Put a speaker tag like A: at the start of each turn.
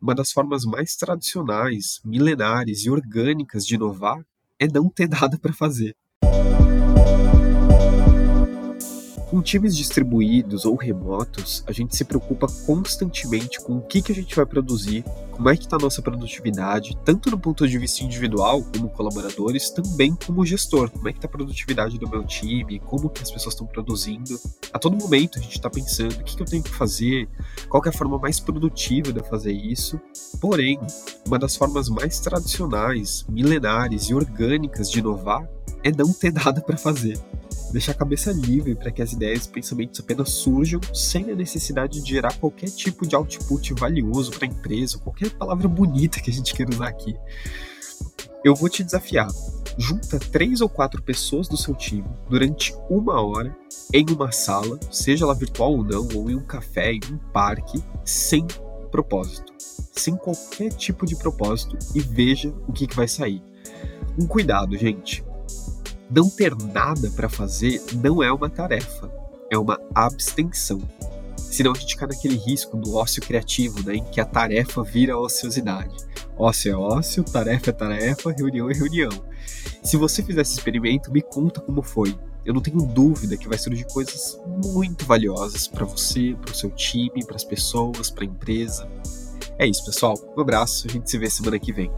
A: Uma das formas mais tradicionais, milenares e orgânicas de inovar é não ter nada para fazer. Com times distribuídos ou remotos, a gente se preocupa constantemente com o que, que a gente vai produzir, como é que está a nossa produtividade, tanto no ponto de vista individual como colaboradores, também como gestor, como é que está a produtividade do meu time, como que as pessoas estão produzindo. A todo momento a gente está pensando o que, que eu tenho que fazer, qual que é a forma mais produtiva de eu fazer isso. Porém, uma das formas mais tradicionais, milenares e orgânicas de inovar é não ter nada para fazer deixar a cabeça livre para que as ideias e pensamentos apenas surjam sem a necessidade de gerar qualquer tipo de output valioso para a empresa, qualquer palavra bonita que a gente queira usar aqui. Eu vou te desafiar. Junta três ou quatro pessoas do seu time durante uma hora em uma sala, seja ela virtual ou não, ou em um café, em um parque, sem propósito, sem qualquer tipo de propósito e veja o que, que vai sair. Um cuidado, gente não ter nada para fazer não é uma tarefa, é uma abstenção. Senão a gente cai naquele risco do ócio criativo, né, em que a tarefa vira ociosidade. Ócio é ócio, tarefa é tarefa, reunião é reunião. Se você fizer esse experimento, me conta como foi. Eu não tenho dúvida que vai surgir coisas muito valiosas para você, para o seu time, para as pessoas, para a empresa. É isso, pessoal. Um abraço, a gente se vê semana que vem.